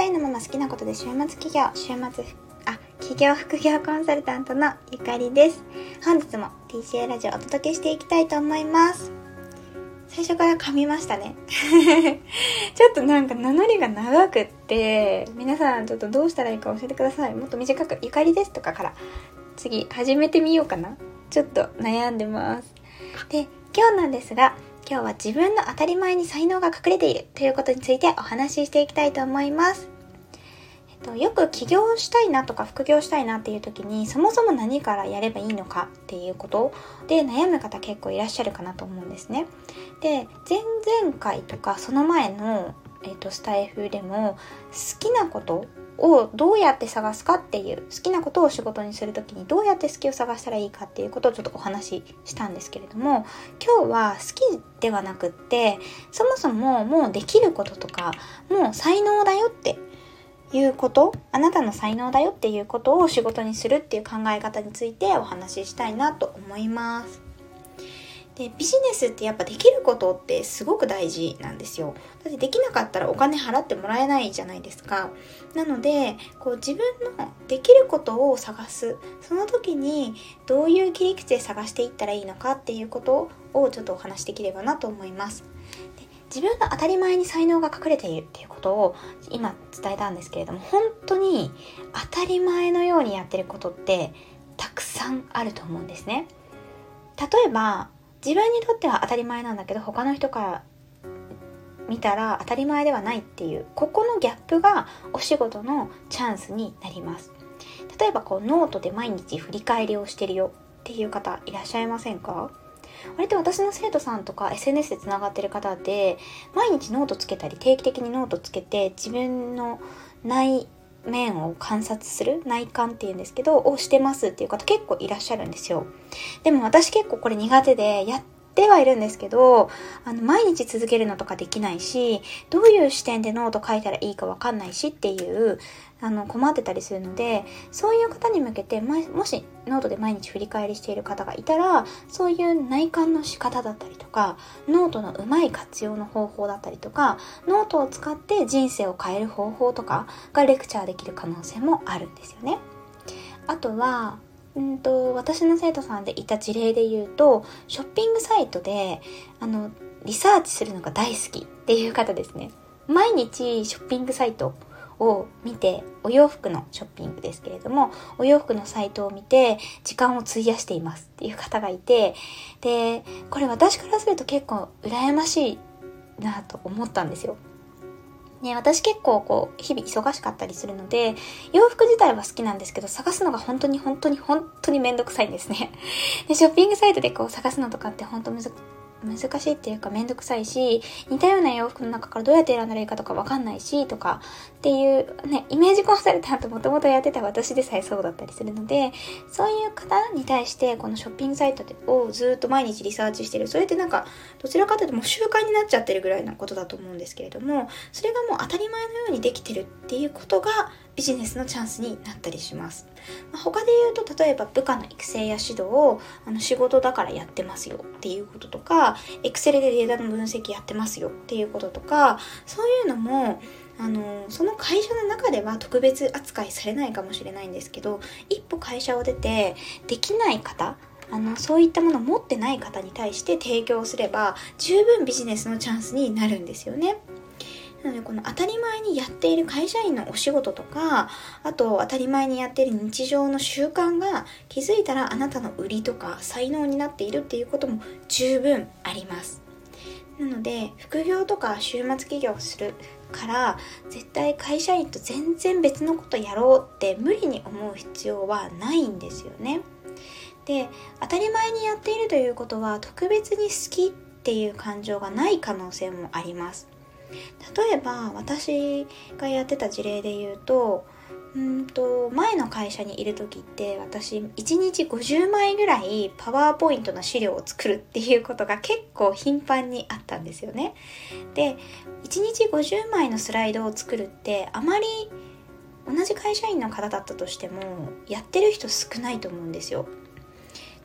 社員のまま好きなことで週末企業、週末、あ、企業副業コンサルタントのゆかりです。本日も TCA ラジオお届けしていきたいと思います。最初から噛みましたね。ちょっとなんか名乗りが長くって、皆さんちょっとどうしたらいいか教えてください。もっと短く、ゆかりですとかから次始めてみようかな。ちょっと悩んでます。で、今日なんですが、今日は自分の当たり前に才能が隠れているということについてお話ししていきたいと思います。えっと、よく起業したいなとか副業したいなっていう時にそもそも何からやればいいのかっていうことで悩む方結構いらっしゃるかなと思うんですね。で前々回とかその前の、えっと、スタイフでも好きなことをどうやって探すかっていう好きなことを仕事にする時にどうやって好きを探したらいいかっていうことをちょっとお話ししたんですけれども今日は好きではなくってそもそももうできることとかもう才能だよっていうことあなたの才能だよっていうことを仕事にするっていう考え方についてお話ししたいなと思います。でビジネスってやっぱできることってすごく大事なんですよ。だってできなかったらお金払ってもらえないじゃないですか。なのでこう自分のできることを探す。その時にどういう切り口で探していったらいいのかっていうことをちょっとお話しできればなと思います。で自分が当たり前に才能が隠れているっていうことを今伝えたんですけれども本当に当たり前のようにやってることってたくさんあると思うんですね。例えば自分にとっては当たり前なんだけど他の人から見たら当たり前ではないっていうここのギャップがお仕事のチャンスになります。例えばこうノートで毎日振り返りをしてるよっていう方いらっしゃいませんか？割と私の生徒さんとか SNS でつながってる方で毎日ノートつけたり定期的にノートつけて自分の内面を観察する内観っていうんですけどをしてますっていう方結構いらっしゃるんですよ。でも私結構これ苦手でやってはいるんですけどあの毎日続けるのとかできないしどういう視点でノート書いたらいいかわかんないしっていうあの困ってたりするのでそういう方に向けてもしノートで毎日振り返りしている方がいたらそういう内観の仕方だったりとかノートのうまい活用の方法だったりとかノートを使って人生を変える方法とかがレクチャーできる可能性もあるんですよね。あとはうんと私の生徒さんでいた事例で言うとショッピングサイトであのリサーチするのが大好きっていう方ですね毎日ショッピングサイトを見てお洋服のショッピングですけれどもお洋服のサイトを見て時間を費やしていますっていう方がいてでこれ私からすると結構羨ましいなと思ったんですよ。ね、私結構こう日々忙しかったりするので洋服自体は好きなんですけど探すのが本当に本当に本当にめんどくさいんですねでショッピングサイトでこう探すのとかって本当難難しいっていうかめんどくさいし似たような洋服の中からどうやって選んだらいいかとかわかんないしとかっていうねイメージコンサルタントもともとやってた私でさえそうだったりするのでそういう方に対してこのショッピングサイトをずっと毎日リサーチしてるそれってなんかどちらかというともう習慣になっちゃってるぐらいのことだと思うんですけれどもそれがもう当たり前のようにできてるっていうことがビジネスのチャンスになったりします。まあ、他で言うと例えば部下の育成や指導をあの仕事だからやってますよっていうこととかか Excel でデータの分析やってますよっていうこととかそういうのもあのその会社の中では特別扱いされないかもしれないんですけど一歩会社を出てできない方あのそういったものを持ってない方に対して提供すれば十分ビジネスのチャンスになるんですよね。なのでこの当たり前にやっている会社員のお仕事とかあと当たり前にやっている日常の習慣が気づいたらあなたの売りとか才能になっているっていうことも十分あります。なので副業とか週末起業するから絶対会社員と全然別のことやろうって無理に思う必要はないんですよね。で当たり前にやっているということは特別に好きっていう感情がない可能性もあります。例えば私がやってた事例で言うとうんと前の会社にいる時って私1日50枚ぐらいパワーポイントの資料を作るっていうことが結構頻繁にあったんですよね。で1日50枚のスライドを作るってあまり同じ会社員の方だったとしてもやってる人少ないと思うんですよ。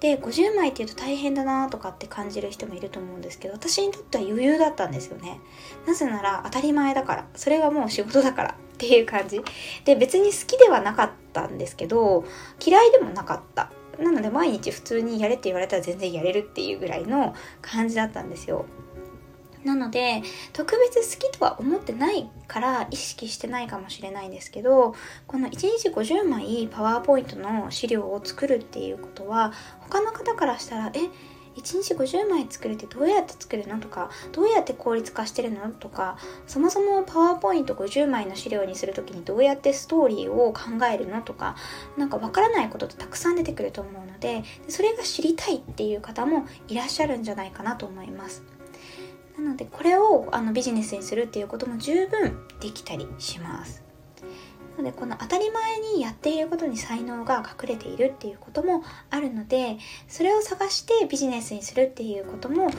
で50枚っていうと大変だなとかって感じる人もいると思うんですけど私にとっては余裕だったんですよね。なぜなら当たり前だから。それがもう仕事だから。っていう感じ。で別に好きではなかったんですけど嫌いでもなかった。なので毎日普通にやれって言われたら全然やれるっていうぐらいの感じだったんですよ。なので特別好きとは思ってないから意識してないかもしれないんですけどこの1日50枚パワーポイントの資料を作るっていうことは他の方からしたらえ1日50枚作るってどうやって作るのとかどうやって効率化してるのとかそもそもパワーポイント50枚の資料にする時にどうやってストーリーを考えるのとかなんかわからないことってたくさん出てくると思うのでそれが知りたいっていう方もいらっしゃるんじゃないかなと思います。なのでこれをあのビジネスにするっていうことも十分できたりします。なのでこの当たり前にやっていることに才能が隠れているっていうこともあるのでそれを探してビジネスにするっていうことも考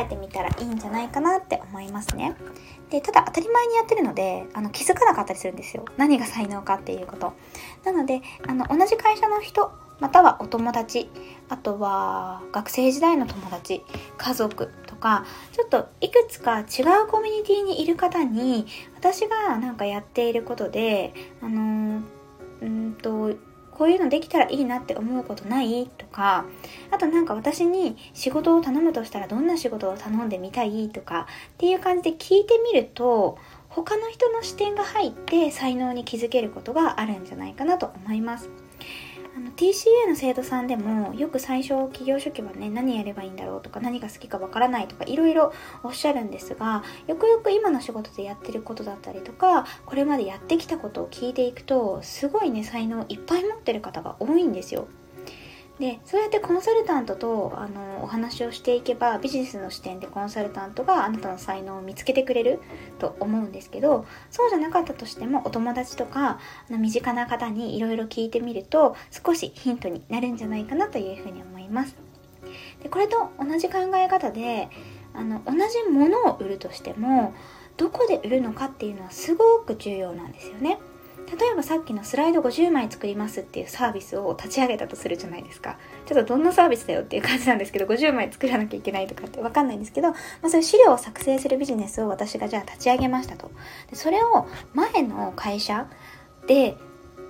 えてみたらいいんじゃないかなって思いますね。でただ当たり前にやってるのであの気づかなかったりするんですよ何が才能かっていうことなのであの同じ会社の人またはお友達あとは学生時代の友達家族かちょっといくつか違うコミュニティにいる方に私がなんかやっていることであのうんとこういうのできたらいいなって思うことない？とかあとなんか私に仕事を頼むとしたらどんな仕事を頼んでみたい？とかっていう感じで聞いてみると他の人の視点が入って才能に気づけることがあるんじゃないかなと思います。あの TCA の生徒さんでもよく最初企業初期はね何やればいいんだろうとか何が好きかわからないとかいろいろおっしゃるんですがよくよく今の仕事でやってることだったりとかこれまでやってきたことを聞いていくとすごいね才能いっぱい持ってる方が多いんですよ。でそうやってコンサルタントとあのお話をしていけばビジネスの視点でコンサルタントがあなたの才能を見つけてくれると思うんですけどそうじゃなかったとしてもお友達とかあの身近な方にいろいろ聞いてみると少しヒントになるんじゃないかなというふうに思います。でこれと同じ考え方であの同じものを売るとしてもどこで売るのかっていうのはすごく重要なんですよね。例えばさっきのスライド50枚作りますっていうサービスを立ち上げたとするじゃないですか。ちょっとどんなサービスだよっていう感じなんですけど、50枚作らなきゃいけないとかってわかんないんですけど、まあ、そういう資料を作成するビジネスを私がじゃあ立ち上げましたと。でそれを前の会社で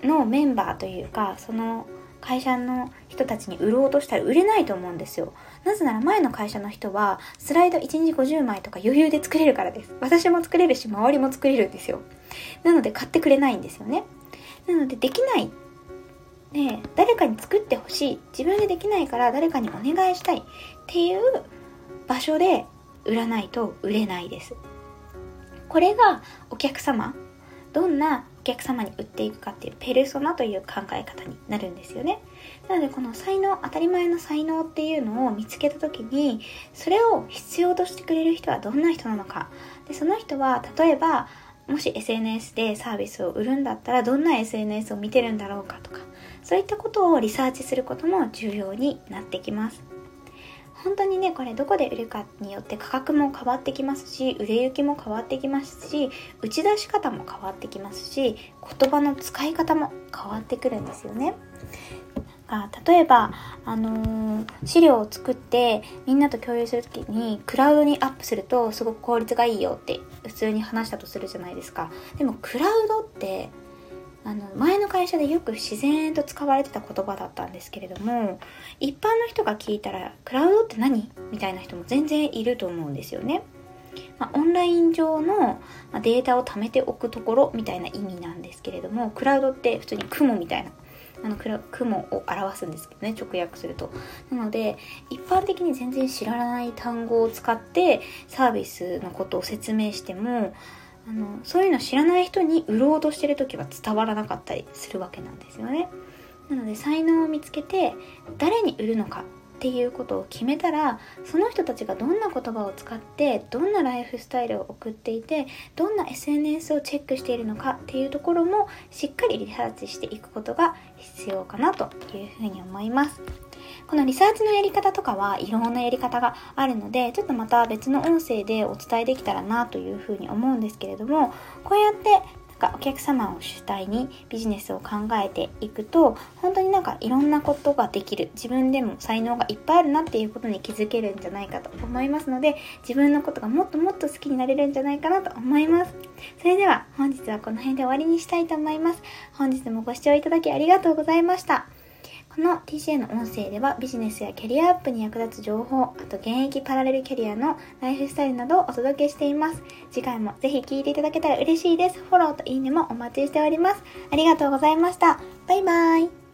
のメンバーというか、その会社の人たちに売ろうとしたら売れないと思うんですよ。なぜなら前の会社の人はスライド1日50枚とか余裕で作れるからです。私も作れるし周りも作れるんですよ。なので買ってくれないんですよね。なのでできない。ね誰かに作ってほしい。自分でできないから誰かにお願いしたいっていう場所で売らないと売れないです。これがお客様、どんな客様に売っていくかっていうペルソナという考え方になるんですよね。なのでこの才能、当たり前の才能っていうのを見つけた時に、それを必要としてくれる人はどんな人なのか。で、その人は例えばもし SNS でサービスを売るんだったらどんな SNS を見てるんだろうかとかそういったことをリサーチすることも重要になってきます本当にねこれどこで売るかによって価格も変わってきますし売れ行きも変わってきますし打ち出し方も変わってきますし言葉の使い方も変わってくるんですよね。が例えば、あのー、資料を作ってみんなと共有する時にクラウドにアップするとすごく効率がいいよって普通に話したとするじゃないですか。でもクラウドってあの前の会社でよく自然と使われてた言葉だったんですけれども一般の人が聞いたらクラウドって何？みたいな人も全然いると思うんですよね。まあ、オンライン上のデータを貯めておくところみたいな意味なんですけれどもクラウドって普通に雲みたいなあの雲を表すんですけどね直訳するとなので一般的に全然知らない単語を使ってサービスのことを説明してもあのそういうの知らない人に売ろうとしてる時は伝わらなかったりするわけなんですよねなので才能を見つけて誰に売るのかっていうことを決めたらその人たちがどんな言葉を使ってどんなライフスタイルを送っていてどんな SNS をチェックしているのかっていうところもしっかりリサーチしていくことが必要かなというふうに思います。このリサーチのやり方とかはいろんなやり方があるのでちょっとまた別の音声でお伝えできたらなというふうに思うんですけれどもこうやってなんかお客様を主体にビジネスを考えていくと本当になんかいろんなことができる。自分でも才能がいっぱいあるなっていうことに気づけるんじゃないかと思いますので自分のことがもっともっと好きになれるんじゃないかなと思います。それでは本日はこの辺で終わりにしたいと思います。本日もご視聴いただきありがとうございました。この TCA の音声ではビジネスやキャリアアップに役立つ情報、あと現役パラレルキャリアのライフスタイルなどをお届けしています。次回もぜひ聴いていただけたら嬉しいです。フォローといいねもお待ちしております。ありがとうございました。バイバーイ。